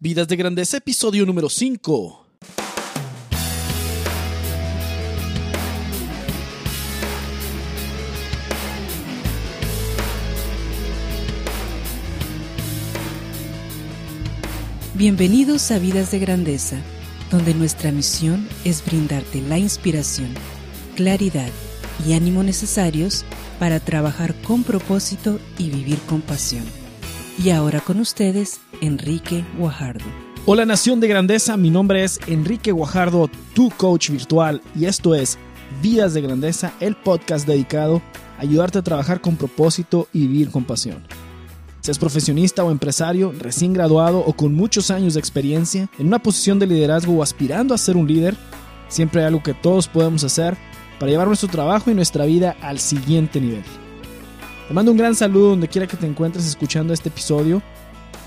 Vidas de Grandeza, episodio número 5. Bienvenidos a Vidas de Grandeza, donde nuestra misión es brindarte la inspiración, claridad y ánimo necesarios para trabajar con propósito y vivir con pasión. Y ahora con ustedes, Enrique Guajardo. Hola Nación de Grandeza, mi nombre es Enrique Guajardo, tu coach virtual, y esto es Vidas de Grandeza, el podcast dedicado a ayudarte a trabajar con propósito y vivir con pasión. Seas profesionista o empresario, recién graduado o con muchos años de experiencia, en una posición de liderazgo o aspirando a ser un líder, siempre hay algo que todos podemos hacer para llevar nuestro trabajo y nuestra vida al siguiente nivel. Te mando un gran saludo donde quiera que te encuentres escuchando este episodio.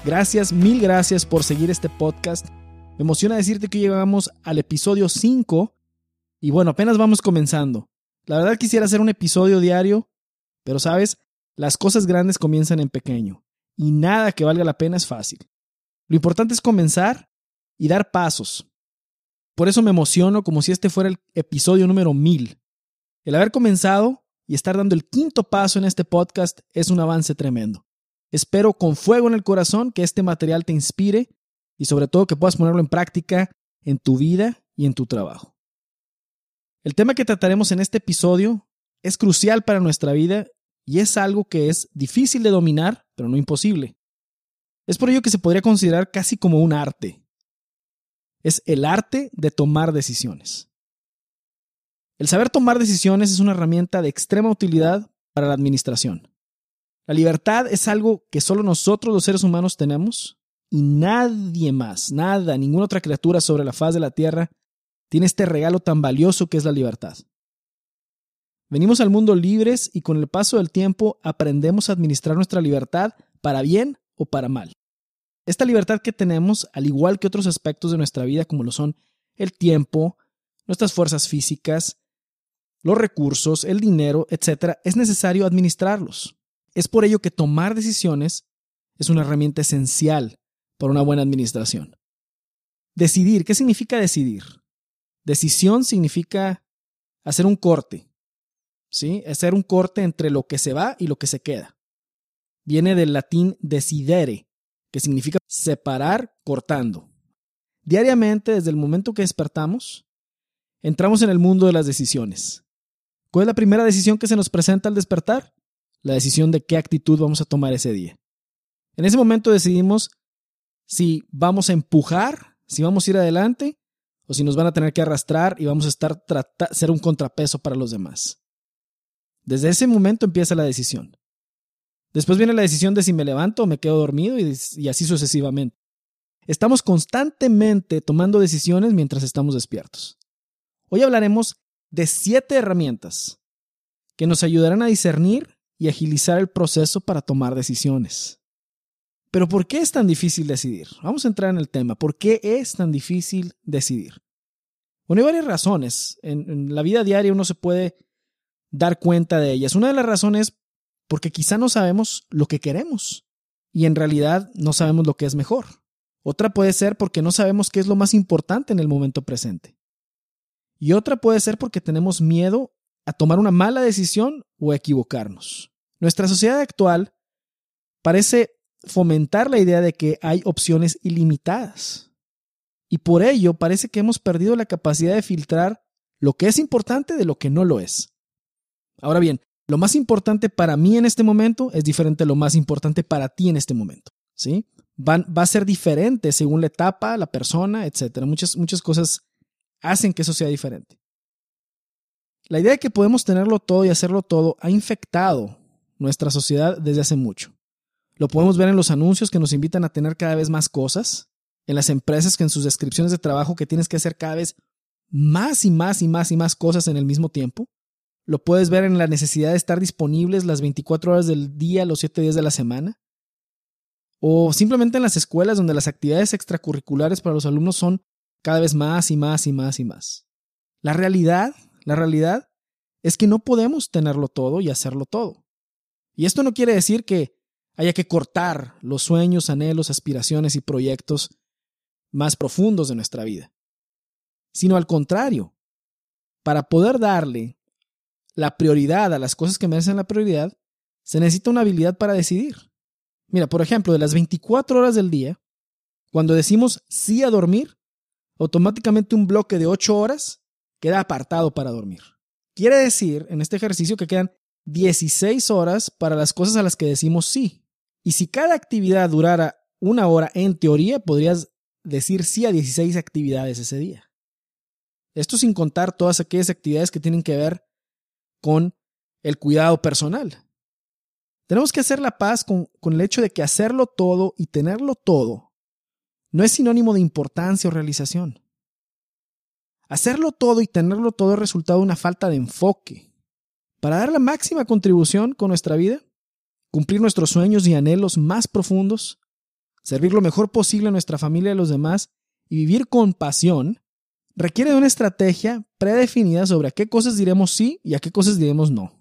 Gracias, mil gracias por seguir este podcast. Me emociona decirte que llegamos al episodio 5 y bueno, apenas vamos comenzando. La verdad quisiera hacer un episodio diario, pero sabes, las cosas grandes comienzan en pequeño y nada que valga la pena es fácil. Lo importante es comenzar y dar pasos. Por eso me emociono como si este fuera el episodio número 1000. El haber comenzado y estar dando el quinto paso en este podcast es un avance tremendo. Espero con fuego en el corazón que este material te inspire y sobre todo que puedas ponerlo en práctica en tu vida y en tu trabajo. El tema que trataremos en este episodio es crucial para nuestra vida y es algo que es difícil de dominar, pero no imposible. Es por ello que se podría considerar casi como un arte. Es el arte de tomar decisiones. El saber tomar decisiones es una herramienta de extrema utilidad para la administración. La libertad es algo que solo nosotros los seres humanos tenemos y nadie más, nada, ninguna otra criatura sobre la faz de la Tierra tiene este regalo tan valioso que es la libertad. Venimos al mundo libres y con el paso del tiempo aprendemos a administrar nuestra libertad para bien o para mal. Esta libertad que tenemos, al igual que otros aspectos de nuestra vida como lo son el tiempo, nuestras fuerzas físicas, los recursos, el dinero, etc., es necesario administrarlos. Es por ello que tomar decisiones es una herramienta esencial para una buena administración. Decidir, ¿qué significa decidir? Decisión significa hacer un corte, ¿sí? Hacer un corte entre lo que se va y lo que se queda. Viene del latín decidere, que significa separar cortando. Diariamente, desde el momento que despertamos, entramos en el mundo de las decisiones. ¿Cuál es la primera decisión que se nos presenta al despertar? La decisión de qué actitud vamos a tomar ese día. En ese momento decidimos si vamos a empujar, si vamos a ir adelante o si nos van a tener que arrastrar y vamos a estar ser un contrapeso para los demás. Desde ese momento empieza la decisión. Después viene la decisión de si me levanto o me quedo dormido y, y así sucesivamente. Estamos constantemente tomando decisiones mientras estamos despiertos. Hoy hablaremos de siete herramientas que nos ayudarán a discernir y agilizar el proceso para tomar decisiones. Pero ¿por qué es tan difícil decidir? Vamos a entrar en el tema. ¿Por qué es tan difícil decidir? Bueno, hay varias razones. En, en la vida diaria uno se puede dar cuenta de ellas. Una de las razones porque quizá no sabemos lo que queremos y en realidad no sabemos lo que es mejor. Otra puede ser porque no sabemos qué es lo más importante en el momento presente. Y otra puede ser porque tenemos miedo a tomar una mala decisión o a equivocarnos. Nuestra sociedad actual parece fomentar la idea de que hay opciones ilimitadas. Y por ello parece que hemos perdido la capacidad de filtrar lo que es importante de lo que no lo es. Ahora bien, lo más importante para mí en este momento es diferente a lo más importante para ti en este momento. ¿sí? va a ser diferente según la etapa, la persona, etc. Muchas, muchas cosas hacen que eso sea diferente. La idea de que podemos tenerlo todo y hacerlo todo ha infectado nuestra sociedad desde hace mucho. Lo podemos ver en los anuncios que nos invitan a tener cada vez más cosas, en las empresas que en sus descripciones de trabajo que tienes que hacer cada vez más y más y más y más cosas en el mismo tiempo. Lo puedes ver en la necesidad de estar disponibles las 24 horas del día, los 7 días de la semana. O simplemente en las escuelas donde las actividades extracurriculares para los alumnos son cada vez más y más y más y más. La realidad, la realidad es que no podemos tenerlo todo y hacerlo todo. Y esto no quiere decir que haya que cortar los sueños, anhelos, aspiraciones y proyectos más profundos de nuestra vida, sino al contrario, para poder darle la prioridad a las cosas que merecen la prioridad, se necesita una habilidad para decidir. Mira, por ejemplo, de las 24 horas del día, cuando decimos sí a dormir, automáticamente un bloque de 8 horas queda apartado para dormir. Quiere decir en este ejercicio que quedan 16 horas para las cosas a las que decimos sí. Y si cada actividad durara una hora, en teoría podrías decir sí a 16 actividades ese día. Esto sin contar todas aquellas actividades que tienen que ver con el cuidado personal. Tenemos que hacer la paz con, con, el hecho de que hacerlo todo y tenerlo todo no es sinónimo de importancia o realización. Hacerlo todo y tenerlo todo es resultado de una falta de enfoque. Para dar la máxima contribución con nuestra vida, cumplir nuestros sueños y anhelos más profundos, servir lo mejor posible a nuestra familia y a los demás y vivir con pasión, requiere de una estrategia predefinida sobre a qué cosas diremos sí y a qué cosas diremos no.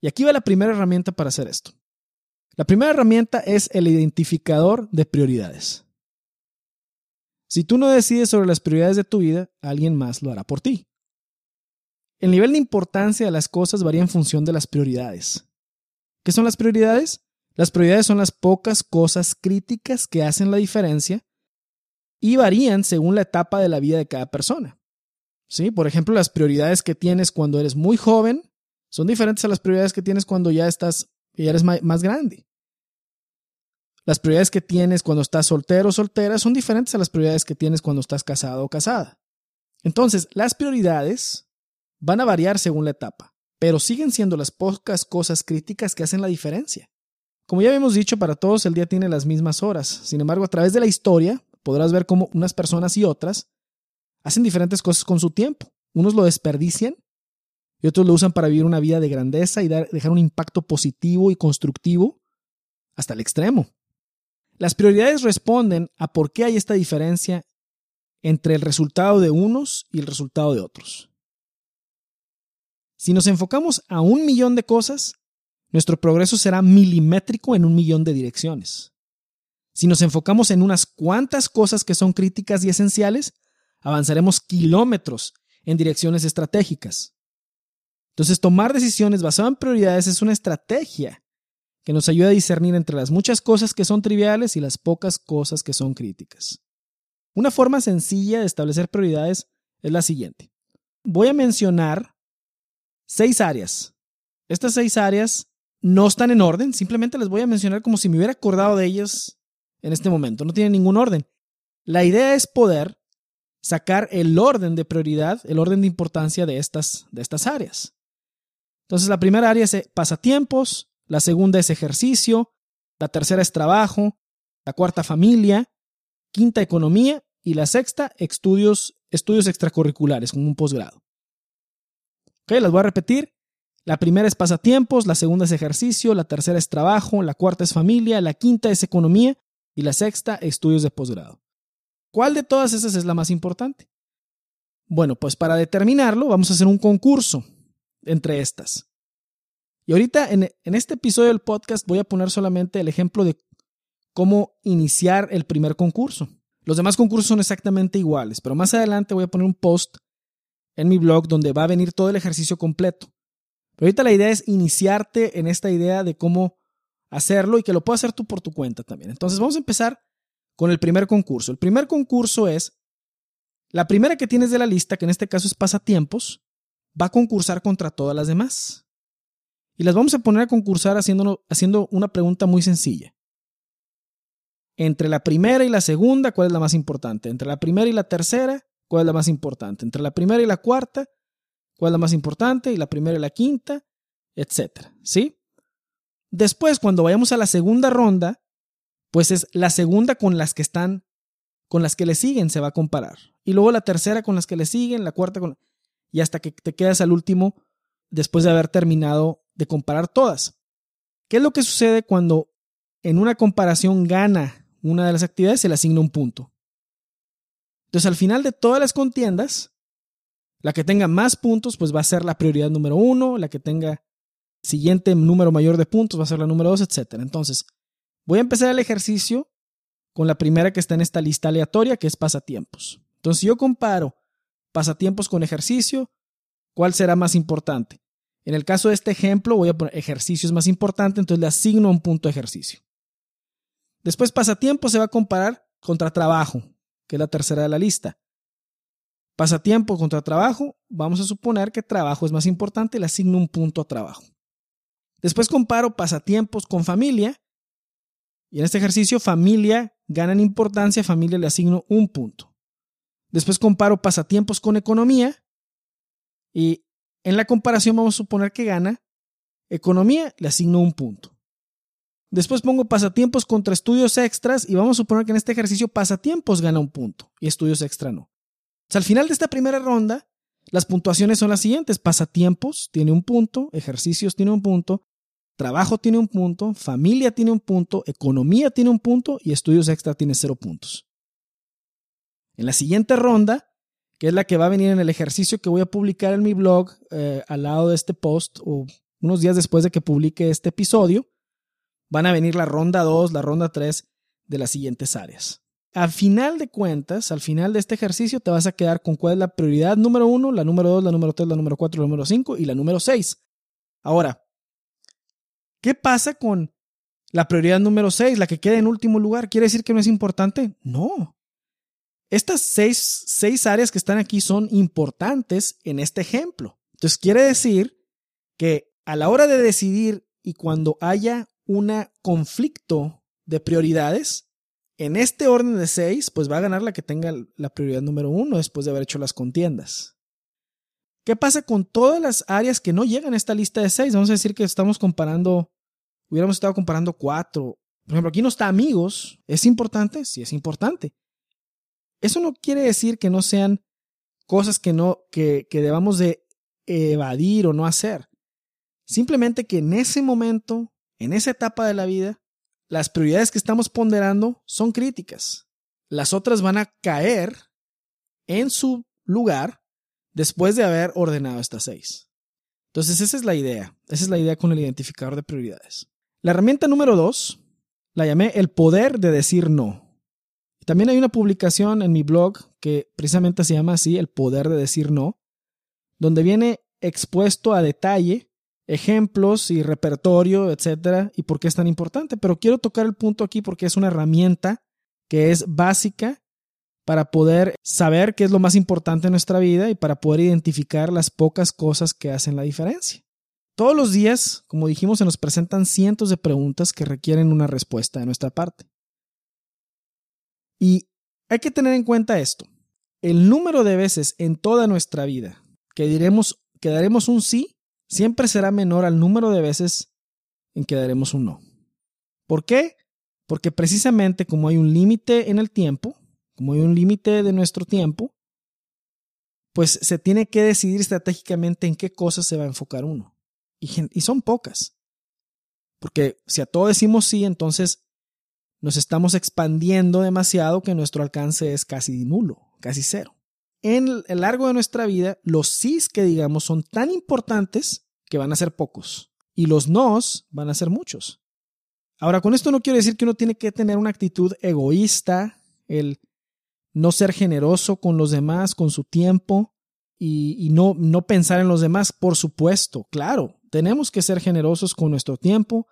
Y aquí va la primera herramienta para hacer esto. La primera herramienta es el identificador de prioridades. Si tú no decides sobre las prioridades de tu vida, alguien más lo hará por ti. El nivel de importancia de las cosas varía en función de las prioridades. ¿Qué son las prioridades? Las prioridades son las pocas cosas críticas que hacen la diferencia y varían según la etapa de la vida de cada persona. ¿Sí? Por ejemplo, las prioridades que tienes cuando eres muy joven son diferentes a las prioridades que tienes cuando ya estás ya eres más grande. Las prioridades que tienes cuando estás soltero o soltera son diferentes a las prioridades que tienes cuando estás casado o casada. Entonces, las prioridades van a variar según la etapa, pero siguen siendo las pocas cosas críticas que hacen la diferencia. Como ya habíamos dicho, para todos el día tiene las mismas horas. Sin embargo, a través de la historia podrás ver cómo unas personas y otras hacen diferentes cosas con su tiempo. Unos lo desperdician y otros lo usan para vivir una vida de grandeza y dejar un impacto positivo y constructivo hasta el extremo. Las prioridades responden a por qué hay esta diferencia entre el resultado de unos y el resultado de otros. Si nos enfocamos a un millón de cosas, nuestro progreso será milimétrico en un millón de direcciones. Si nos enfocamos en unas cuantas cosas que son críticas y esenciales, avanzaremos kilómetros en direcciones estratégicas. Entonces, tomar decisiones basadas en prioridades es una estrategia que nos ayuda a discernir entre las muchas cosas que son triviales y las pocas cosas que son críticas. Una forma sencilla de establecer prioridades es la siguiente. Voy a mencionar seis áreas. Estas seis áreas no están en orden, simplemente les voy a mencionar como si me hubiera acordado de ellas en este momento. No tienen ningún orden. La idea es poder sacar el orden de prioridad, el orden de importancia de estas, de estas áreas. Entonces, la primera área es pasatiempos, la segunda es ejercicio, la tercera es trabajo, la cuarta familia, quinta economía y la sexta estudios, estudios extracurriculares como un posgrado. Ok, las voy a repetir. La primera es pasatiempos, la segunda es ejercicio, la tercera es trabajo, la cuarta es familia, la quinta es economía y la sexta estudios de posgrado. ¿Cuál de todas esas es la más importante? Bueno, pues para determinarlo vamos a hacer un concurso entre estas. Y ahorita en, este episodio del podcast voy a poner solamente el ejemplo de cómo iniciar el primer concurso. Los demás concursos son exactamente iguales, pero más adelante voy a poner un post en mi blog donde va a venir todo el ejercicio completo. Pero ahorita la idea es iniciarte en esta idea de cómo hacerlo y que lo puedas hacer tú por tu cuenta también. Entonces vamos a empezar con el primer concurso. El primer concurso es la primera que tienes de la lista, que en este caso es pasatiempos, va a concursar contra todas las demás. Y las vamos a poner a concursar haciendo, una pregunta muy sencilla. Entre la primera y la segunda, ¿cuál es la más importante? Entre la primera y la tercera, ¿cuál es la más importante? Entre la primera y la cuarta, ¿cuál es la más importante? Y la primera y la quinta, etcétera. ¿Sí? Después, cuando vayamos a la segunda ronda, pues es la segunda con las que están, con las que le siguen se va a comparar. Y luego la tercera con las que le siguen, la cuarta con... Y hasta que te quedas al último después de haber terminado de comparar todas. ¿Qué es lo que sucede cuando en una comparación gana una de las actividades? Se le asigna un punto. Entonces, al final de todas las contiendas, la que tenga más puntos, pues va a ser la prioridad número uno, la que tenga siguiente número mayor de puntos va a ser la número dos, etc. Entonces, voy a empezar el ejercicio con la primera que está en esta lista aleatoria, que es pasatiempos. Entonces, si yo comparo pasatiempos con ejercicio, ¿cuál será más importante? En el caso de este ejemplo, voy a poner ejercicio es más importante, entonces le asigno un punto a ejercicio. Después, pasatiempo se va a comparar contra trabajo, que es la tercera de la lista. Pasatiempo contra trabajo, vamos a suponer que trabajo es más importante, le asigno un punto a trabajo. Después comparo pasatiempos con familia, y en este ejercicio familia gana en importancia, familia le asigno un punto. Después comparo pasatiempos con economía, y en la comparación vamos a suponer que gana economía, le asigno un punto. Después pongo pasatiempos contra estudios extras y vamos a suponer que en este ejercicio pasatiempos gana un punto y estudios extra no. al final de esta primera ronda, las puntuaciones son las siguientes. Pasatiempos tiene un punto, ejercicios tiene un punto, trabajo tiene un punto, familia tiene un punto, economía tiene un punto y estudios extra tiene cero puntos. En la siguiente ronda, que es la que va a venir en el ejercicio que voy a publicar en mi blog eh, al lado de este post o unos días después de que publique este episodio, van a venir la ronda 2, la ronda 3 de las siguientes áreas. Al final de cuentas, al final de este ejercicio, te vas a quedar con cuál es la prioridad número 1, la número 2, la número 3, la número 4, la número 5 y la número 6. Ahora, ¿qué pasa con la prioridad número 6, la que queda en último lugar? ¿Quiere decir que no es importante? No. Estas seis, seis áreas que están aquí son importantes en este ejemplo. Entonces, quiere decir que a la hora de decidir y cuando haya un conflicto de prioridades, en este orden de seis, pues va a ganar la que tenga la prioridad número uno después de haber hecho las contiendas. ¿Qué pasa con todas las áreas que no llegan a esta lista de seis? Vamos a decir que estamos comparando, hubiéramos estado comparando cuatro. Por ejemplo, aquí no está amigos. ¿Es importante? Sí, es importante. Eso no quiere decir que no sean cosas que no, que, que debamos de evadir o no hacer. Simplemente que en ese momento en esa etapa de la vida, las prioridades que estamos ponderando son críticas. Las otras van a caer en su lugar después de haber ordenado estas seis. Entonces, esa es la idea. Esa es la idea con el identificador de prioridades. La herramienta número dos la llamé el poder de decir no. También hay una publicación en mi blog que precisamente se llama así, el poder de decir no, donde viene expuesto a detalle ejemplos y repertorio, etcétera, y por qué es tan importante. Pero quiero tocar el punto aquí porque es una herramienta que es básica para poder saber qué es lo más importante en nuestra vida y para poder identificar las pocas cosas que hacen la diferencia. Todos los días, como dijimos, se nos presentan cientos de preguntas que requieren una respuesta de nuestra parte. Y hay que tener en cuenta esto. El número de veces en toda nuestra vida que diremos que daremos un sí siempre será menor al número de veces en que daremos un no. ¿Por qué? Porque precisamente como hay un límite en el tiempo, como hay un límite de nuestro tiempo, pues se tiene que decidir estratégicamente en qué cosas se va a enfocar uno. Y, y son pocas. Porque si a todo decimos sí, entonces nos estamos expandiendo demasiado que nuestro alcance es casi nulo, casi cero en el largo de nuestra vida, los sís que digamos son tan importantes que van a ser pocos y los nos van a ser muchos. Ahora, con esto no quiero decir que uno tiene que tener una actitud egoísta, el no ser generoso con los demás, con su tiempo y, no, no pensar en los demás. Por supuesto, claro, tenemos que ser generosos con nuestro tiempo,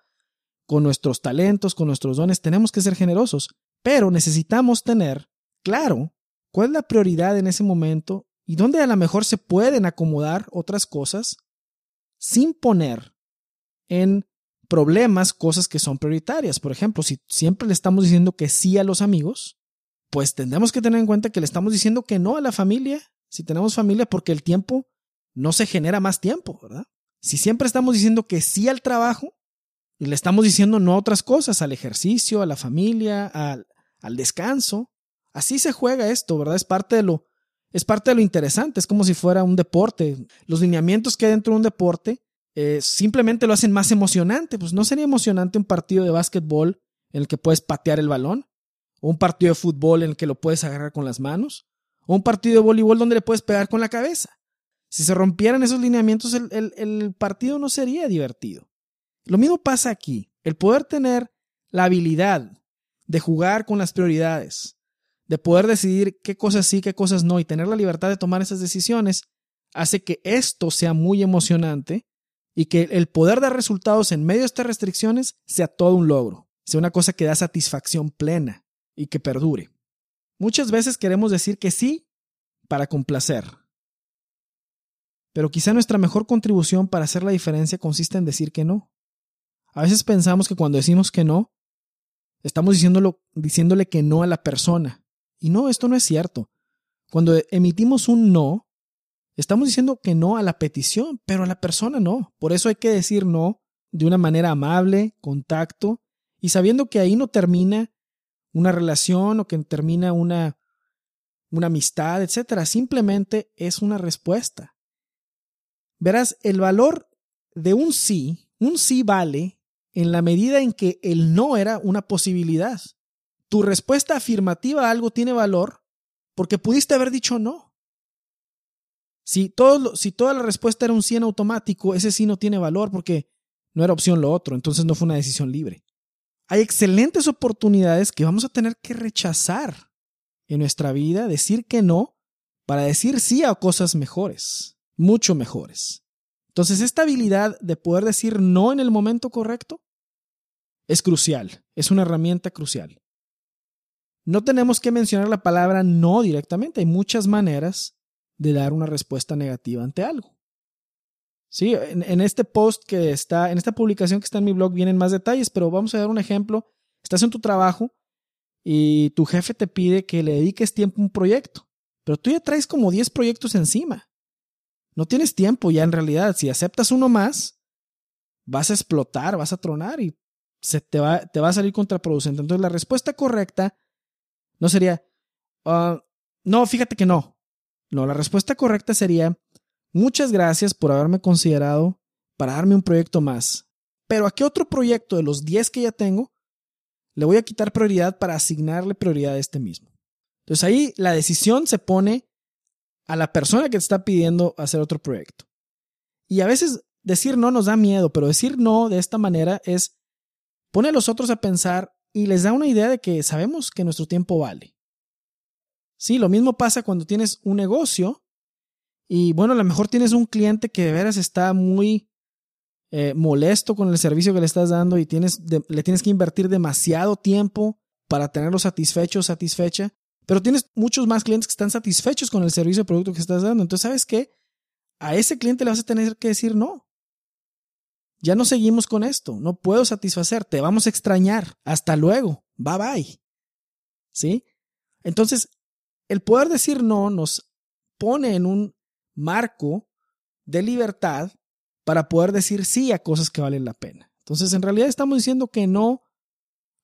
con nuestros talentos, con nuestros dones, tenemos que ser generosos, pero necesitamos tener claro cuál es la prioridad en ese momento y dónde a lo mejor se pueden acomodar otras cosas sin poner en problemas cosas que son prioritarias. Por ejemplo, si siempre le estamos diciendo que sí a los amigos, pues tendremos que tener en cuenta que le estamos diciendo que no a la familia, si tenemos familia, porque el tiempo no se genera más tiempo, ¿verdad? Si siempre estamos diciendo que sí al trabajo y le estamos diciendo no a otras cosas, al ejercicio, a la familia, al, al descanso, Así se juega esto, ¿verdad? Es parte de lo, es parte de lo interesante, es como si fuera un deporte. Los lineamientos que hay dentro de un deporte eh, simplemente lo hacen más emocionante. Pues no sería emocionante un partido de básquetbol en el que puedes patear el balón, o un partido de fútbol en el que lo puedes agarrar con las manos, o un partido de voleibol donde le puedes pegar con la cabeza. Si se rompieran esos lineamientos, el, el partido no sería divertido. Lo mismo pasa aquí. El poder tener la habilidad de jugar con las prioridades, de poder decidir qué cosas sí, qué cosas no y tener la libertad de tomar esas decisiones, hace que esto sea muy emocionante y que el poder dar resultados en medio de estas restricciones sea todo un logro, sea una cosa que da satisfacción plena y que perdure. Muchas veces queremos decir que sí para complacer, pero quizá nuestra mejor contribución para hacer la diferencia consiste en decir que no. A veces pensamos que cuando decimos que no, estamos diciéndole que no a la persona. Y no, esto no es cierto. Cuando emitimos un no, estamos diciendo que no a la petición, pero a la persona no. Por eso hay que decir no de una manera amable, con tacto, y sabiendo que ahí no termina una relación o que termina una, una amistad, etc. Simplemente es una respuesta. Verás, el valor de un sí, un sí vale en la medida en que el no era una posibilidad. Tu respuesta afirmativa a algo tiene valor porque pudiste haber dicho no. Si, toda la respuesta era un sí en automático, ese sí no tiene valor porque no era opción lo otro, entonces no fue una decisión libre. Hay excelentes oportunidades que vamos a tener que rechazar en nuestra vida, decir que no, para decir sí a cosas mejores mucho mejores. Entonces, esta habilidad de poder decir no en el momento correcto es crucial, es una herramienta crucial. No tenemos que mencionar la palabra no directamente, hay muchas maneras de dar una respuesta negativa ante algo. Sí, en, en, este post que está, en esta publicación que está en mi blog vienen más detalles, pero vamos a dar un ejemplo. Estás en tu trabajo y tu jefe te pide que le dediques tiempo a un proyecto, pero tú ya traes como 10 proyectos encima. No tienes tiempo ya en realidad. Si aceptas uno más, vas a explotar, vas a tronar y se te va, te va a salir contraproducente. Entonces la respuesta correcta no sería, ah, no, fíjate que no. No, la respuesta correcta sería, muchas gracias por haberme considerado para darme un proyecto más. Pero ¿a qué otro proyecto de los 10 que ya tengo le voy a quitar prioridad para asignarle prioridad a este mismo? Entonces ahí la decisión se pone a la persona que te está pidiendo hacer otro proyecto. Y a veces decir no nos da miedo, pero decir no de esta manera es pone a los otros a pensar y les da una idea de que sabemos que nuestro tiempo vale. Sí, lo mismo pasa cuando tienes un negocio y bueno, a lo mejor tienes un cliente que de veras está muy eh, molesto con el servicio que le estás dando y tienes le tienes que invertir demasiado tiempo para tenerlo satisfecho satisfecha. Pero tienes muchos más clientes que están satisfechos con el servicio o producto que estás dando. Entonces, ¿sabes qué? A ese cliente le vas a tener que decir no. Ya no seguimos con esto. No puedo satisfacerte. Vamos a extrañar. Hasta luego. Bye bye. ¿Sí? Entonces, el poder decir no nos pone en un marco de libertad para poder decir sí a cosas que valen la pena. Entonces, en realidad estamos diciendo que no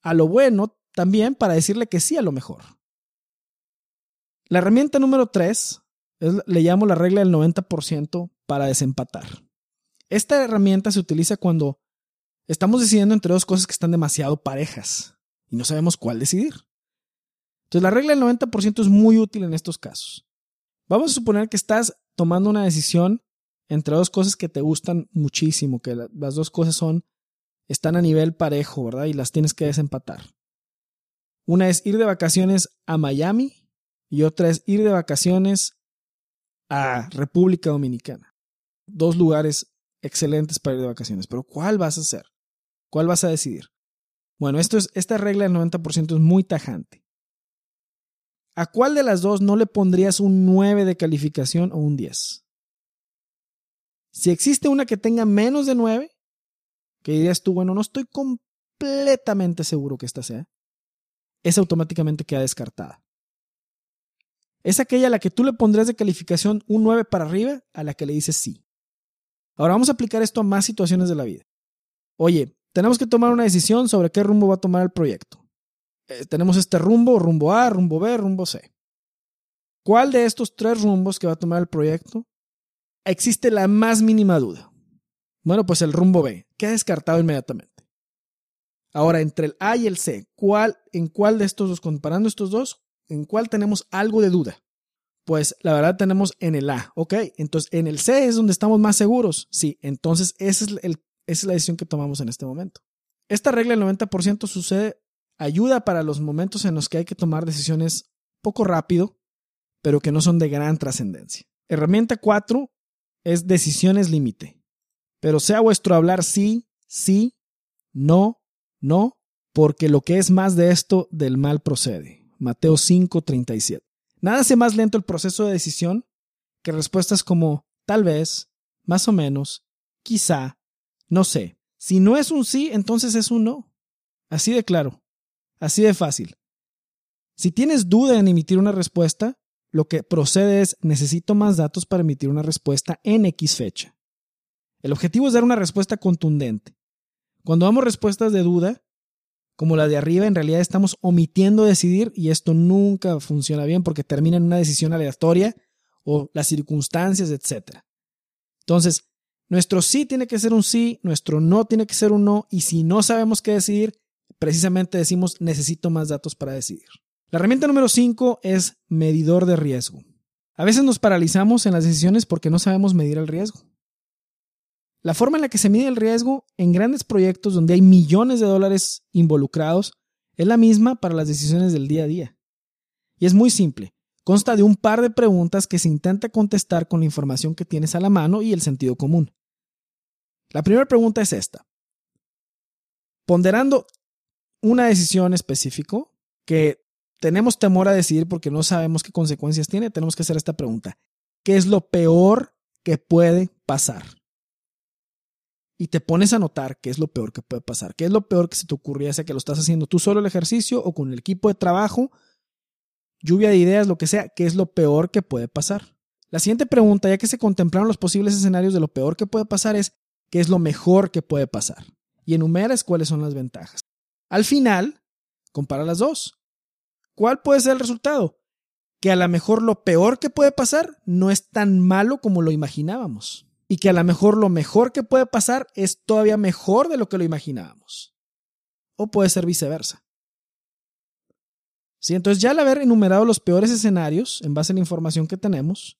a lo bueno también para decirle que sí a lo mejor. La herramienta número 3 le llamo la regla del 90% para desempatar. Esta herramienta se utiliza cuando estamos decidiendo entre dos cosas que están demasiado parejas y no sabemos cuál decidir. Entonces la regla del 90% es muy útil en estos casos. Vamos a suponer que estás tomando una decisión entre dos cosas que te gustan muchísimo, que las dos cosas son están a nivel parejo, ¿verdad? Y las tienes que desempatar. Una es ir de vacaciones a Miami y otra es ir de vacaciones a República Dominicana. Dos lugares excelentes para ir de vacaciones, pero ¿cuál vas a hacer? ¿Cuál vas a decidir? Bueno, esto es, esta regla del 90% es muy tajante. ¿A cuál de las dos no le pondrías un 9 de calificación o un 10? Si existe una que tenga menos de 9, que dirías tú, bueno, no estoy completamente seguro que esta sea, es automáticamente queda descartada es aquella a la que tú le pondrías de calificación un 9 para arriba, a la que le dices sí. Ahora vamos a aplicar esto a más situaciones de la vida. Oye, tenemos que tomar una decisión sobre qué rumbo va a tomar el proyecto. Eh, tenemos este rumbo, rumbo A, rumbo B, rumbo C. ¿Cuál de estos tres rumbos que va a tomar el proyecto existe la más mínima duda? Bueno, pues el rumbo B, queda descartado inmediatamente. Ahora, entre el A y el C, ¿cuál, ¿en cuál de estos dos, comparando estos dos, ¿En cuál tenemos algo de duda? Pues la verdad tenemos en el A, ¿ok? Entonces en el C es donde estamos más seguros. Sí, entonces esa es, el, es la decisión que tomamos en este momento. Esta regla del 90% sucede ayuda para los momentos en los que hay que tomar decisiones poco rápido, pero que no son de gran trascendencia. Herramienta 4 es decisiones límite. Pero sea vuestro hablar sí, sí, no, no, porque lo que es más de esto del mal procede. Mateo 5, 37. Nada hace más lento el proceso de decisión que respuestas como tal vez, más o menos, quizá, no sé. Si no es un sí, entonces es un no. Así de claro, así de fácil. Si tienes duda en emitir una respuesta, lo que procede es necesito más datos para emitir una respuesta en X fecha. El objetivo es dar una respuesta contundente. Cuando damos respuestas de duda, como la de arriba, en realidad estamos omitiendo decidir y esto nunca funciona bien porque termina en una decisión aleatoria o las circunstancias, etc. Entonces, nuestro sí tiene que ser un sí, nuestro no tiene que ser un no y si no sabemos qué decidir, precisamente decimos necesito más datos para decidir. La herramienta número 5 es medidor de riesgo. A veces nos paralizamos en las decisiones porque no sabemos medir el riesgo. La forma en la que se mide el riesgo en grandes proyectos donde hay millones de dólares involucrados es la misma para las decisiones del día a día. Y es muy simple. Consta de un par de preguntas que se intenta contestar con la información que tienes a la mano y el sentido común. La primera pregunta es esta. Ponderando una decisión específica que tenemos temor a decidir porque no sabemos qué consecuencias tiene, tenemos que hacer esta pregunta. ¿Qué es lo peor que puede pasar? Y te pones a notar qué es lo peor que puede pasar, qué es lo peor que se te ocurría, sea que lo estás haciendo tú solo el ejercicio o con el equipo de trabajo, lluvia de ideas, lo que sea, qué es lo peor que puede pasar. La siguiente pregunta, ya que se contemplaron los posibles escenarios de lo peor que puede pasar, es qué es lo mejor que puede pasar. Y enumeras cuáles son las ventajas. Al final, compara las dos. ¿Cuál puede ser el resultado? Que a lo mejor lo peor que puede pasar no es tan malo como lo imaginábamos y que a lo mejor lo mejor que puede pasar es todavía mejor de lo que lo imaginábamos. O puede ser viceversa. ¿Sí? Entonces ya al haber enumerado los peores escenarios en base a la información que tenemos,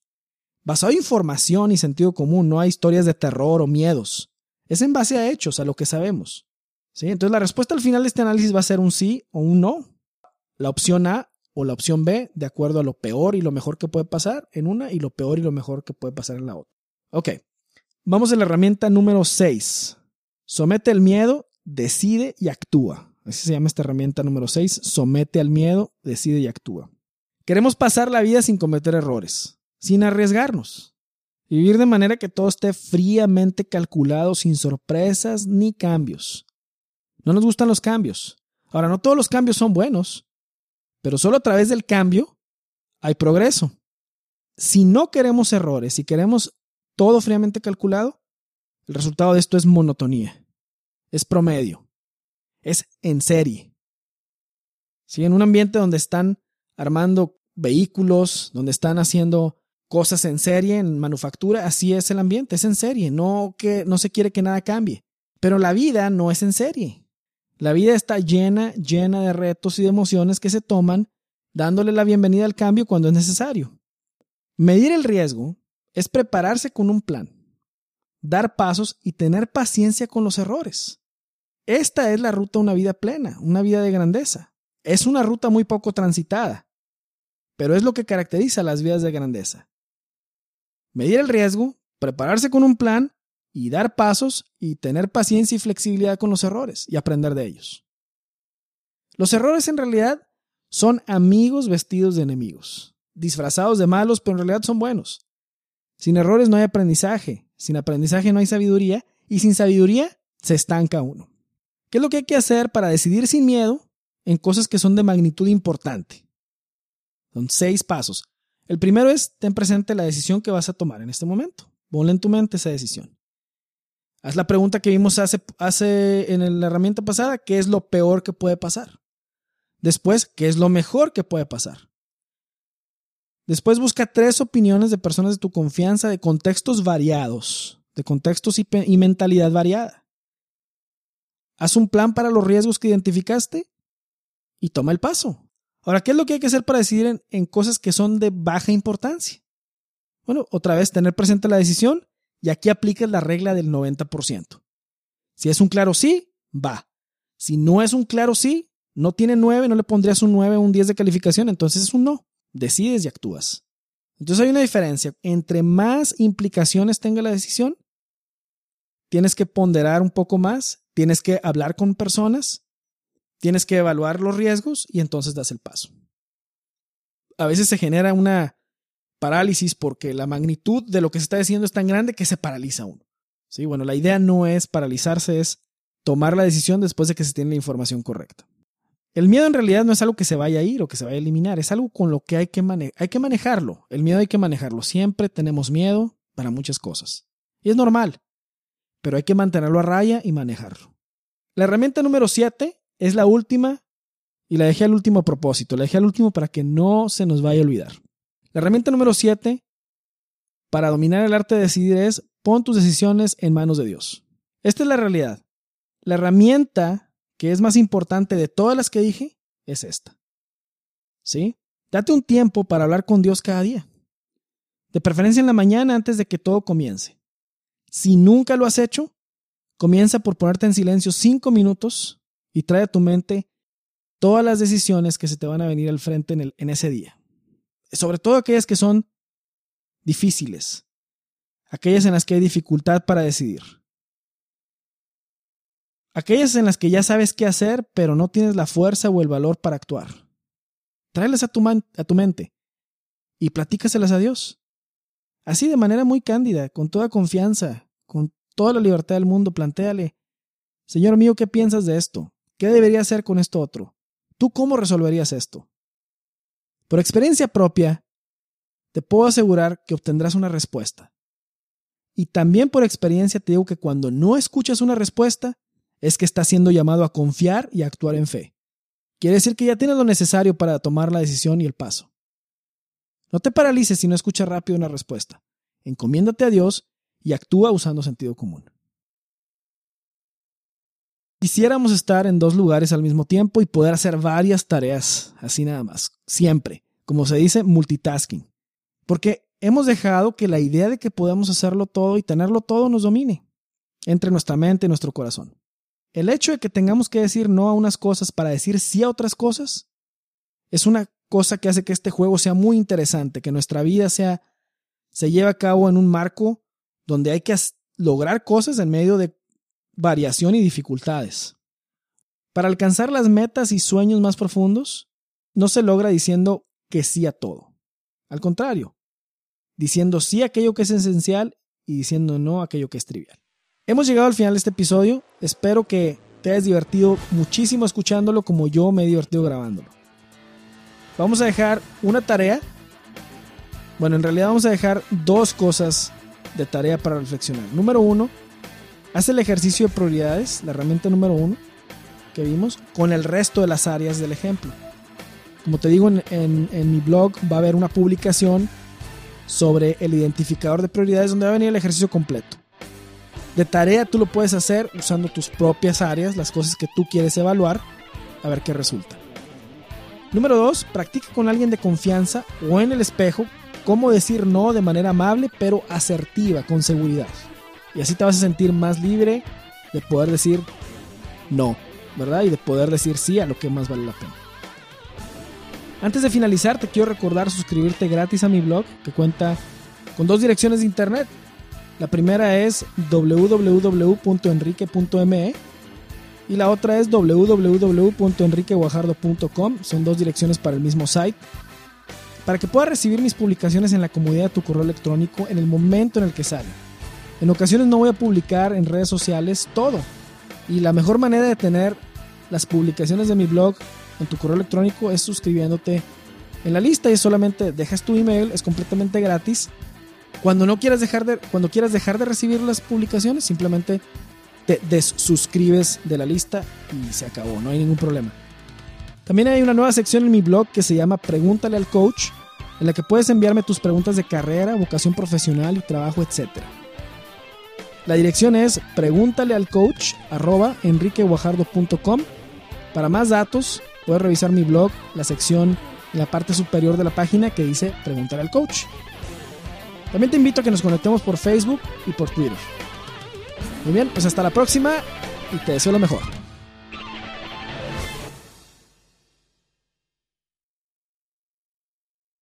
basado en información y sentido común, no hay historias de terror o miedos. Es en base a hechos, a lo que sabemos. ¿Sí? Entonces la respuesta al final de este análisis va a ser un sí o un no. La opción A o la opción B, de acuerdo a lo peor y lo mejor que puede pasar en una y lo peor y lo mejor que puede pasar en la otra. Ok. Vamos a la herramienta número 6. Somete el miedo, decide y actúa. Así se llama esta herramienta número 6. Somete al miedo, decide y actúa. Queremos pasar la vida sin cometer errores, sin arriesgarnos. Vivir de manera que todo esté fríamente calculado, sin sorpresas ni cambios. No nos gustan los cambios. Ahora, no todos los cambios son buenos, pero solo a través del cambio hay progreso. Si no queremos errores, si queremos todo fríamente calculado, el resultado de esto es monotonía, es promedio, es en serie. Si en un ambiente donde están armando vehículos, donde están haciendo cosas en serie, en manufactura, así es el ambiente, es en serie, no que no se quiere que nada cambie. Pero la vida no es en serie. La vida está llena, llena de retos y de emociones que se toman dándole la bienvenida al cambio cuando es necesario. Medir el riesgo es prepararse con un plan, dar pasos y tener paciencia con los errores. Esta es la ruta a una vida plena, una vida de grandeza. Es una ruta muy poco transitada, pero es lo que caracteriza las vidas de grandeza. Medir el riesgo, prepararse con un plan y dar pasos y tener paciencia y flexibilidad con los errores y aprender de ellos. Los errores en realidad son amigos vestidos de enemigos, disfrazados de malos, pero en realidad son buenos. Sin errores no hay aprendizaje, sin aprendizaje no hay sabiduría y sin sabiduría se estanca uno. ¿Qué es lo que hay que hacer para decidir sin miedo en cosas que son de magnitud importante? Son seis pasos. El primero es, ten presente la decisión que vas a tomar en este momento. Ponle en tu mente esa decisión. Haz la pregunta que vimos hace, hace en la herramienta pasada, ¿qué es lo peor que puede pasar? Después, ¿qué es lo mejor que puede pasar? Después busca tres opiniones de personas de tu confianza de contextos variados, de contextos y, mentalidad variada. Haz un plan para los riesgos que identificaste y toma el paso. Ahora, ¿qué es lo que hay que hacer para decidir en, cosas que son de baja importancia? Bueno, otra vez, tener presente la decisión y aquí aplicas la regla del 90%. Si es un claro sí, va. Si no es un claro sí, no tiene 9, no le pondrías un 9 o un 10 de calificación, entonces es un no. Decides y actúas. Entonces hay una diferencia. Entre más implicaciones tenga la decisión, tienes que ponderar un poco más, tienes que hablar con personas, tienes que evaluar los riesgos y entonces das el paso. A veces se genera una parálisis porque la magnitud de lo que se está diciendo es tan grande que se paraliza uno. Sí, bueno, la idea no es paralizarse, es tomar la decisión después de que se tiene la información correcta. El miedo en realidad no es algo que se vaya a ir o que se vaya a eliminar, es algo con lo que hay que, hay que manejarlo. El miedo hay que manejarlo. Siempre tenemos miedo para muchas cosas. Y es normal, pero hay que mantenerlo a raya y manejarlo. La herramienta número 7 es la última y la dejé al último propósito, la dejé al último para que no se nos vaya a olvidar. La herramienta número 7 para dominar el arte de decidir es pon tus decisiones en manos de Dios. Esta es la realidad. La herramienta que es más importante de todas las que dije es esta. ¿Sí? Date un tiempo para hablar con Dios cada día. De preferencia en la mañana antes de que todo comience. Si nunca lo has hecho, comienza por ponerte en silencio cinco minutos y trae a tu mente todas las decisiones que se te van a venir al frente en, en ese día. Sobre todo aquellas que son difíciles, aquellas en las que hay dificultad para decidir. Aquellas en las que ya sabes qué hacer, pero no tienes la fuerza o el valor para actuar. Tráelas a tu, a tu mente y platícaselas a Dios. Así de manera muy cándida, con toda confianza, con toda la libertad del mundo, plantéale, Señor mío, ¿qué piensas de esto? ¿Qué debería hacer con esto otro? ¿Tú cómo resolverías esto? Por experiencia propia, te puedo asegurar que obtendrás una respuesta. Y también por experiencia te digo que cuando no escuchas una respuesta, es que estás siendo llamado a confiar y a actuar en fe. Quiere decir que ya tienes lo necesario para tomar la decisión y el paso. No te paralices si no escuchas rápido una respuesta. Encomiéndate a Dios y actúa usando sentido común. Quisiéramos estar en dos lugares al mismo tiempo y poder hacer varias tareas, así nada más, siempre, como se dice, multitasking. Porque hemos dejado que la idea de que podamos hacerlo todo y tenerlo todo nos domine, entre nuestra mente y nuestro corazón. El hecho de que tengamos que decir no a unas cosas para decir sí a otras cosas es una cosa que hace que este juego sea muy interesante, que nuestra vida sea se lleve a cabo en un marco donde hay que lograr cosas en medio de variación y dificultades. Para alcanzar las metas y sueños más profundos, no se logra diciendo que sí a todo. Al contrario, diciendo sí a aquello que es esencial y diciendo no a aquello que es trivial. Hemos llegado al final de este episodio. Espero que te hayas divertido muchísimo escuchándolo como yo me he divertido grabándolo. Vamos a dejar una tarea. Bueno, en realidad vamos a dejar dos cosas de tarea para reflexionar. Número uno, haz el ejercicio de prioridades, la herramienta número uno que vimos, con el resto de las áreas del ejemplo. Como te digo, en, mi blog va a haber una publicación sobre el identificador de prioridades donde va a venir el ejercicio completo. De tarea tú lo puedes hacer usando tus propias áreas, las cosas que tú quieres evaluar, a ver qué resulta. Número 2. Practica con alguien de confianza o en el espejo cómo decir no de manera amable pero asertiva, con seguridad. Y así te vas a sentir más libre de poder decir no, ¿verdad? Y de poder decir sí a lo que más vale la pena. Antes de finalizar, te quiero recordar suscribirte gratis a mi blog que cuenta con dos direcciones de internet. La primera es www.enrique.me y la otra es www.enriqueguajardo.com. Son dos direcciones para el mismo site. Para que puedas recibir mis publicaciones en la comodidad de tu correo electrónico en el momento en el que salen. En ocasiones no voy a publicar en redes sociales todo. Y la mejor manera de tener las publicaciones de mi blog en tu correo electrónico es suscribiéndote en la lista y solamente dejas tu email, es completamente gratis cuando no quieras dejar de, cuando quieras dejar de recibir las publicaciones, simplemente te desuscribes de la lista y se acabó, no hay ningún problema. También hay una nueva sección en mi blog que se llama Pregúntale al coach, en la que puedes enviarme tus preguntas de carrera, vocación profesional y trabajo, etc. La dirección es pregúntale al coach enriqueguajardo.com. Para más datos, puedes revisar mi blog, la sección en la parte superior de la página que dice Pregúntale al coach. También te invito a que nos conectemos por Facebook y por Twitter. Muy bien, pues hasta la próxima y te deseo lo mejor.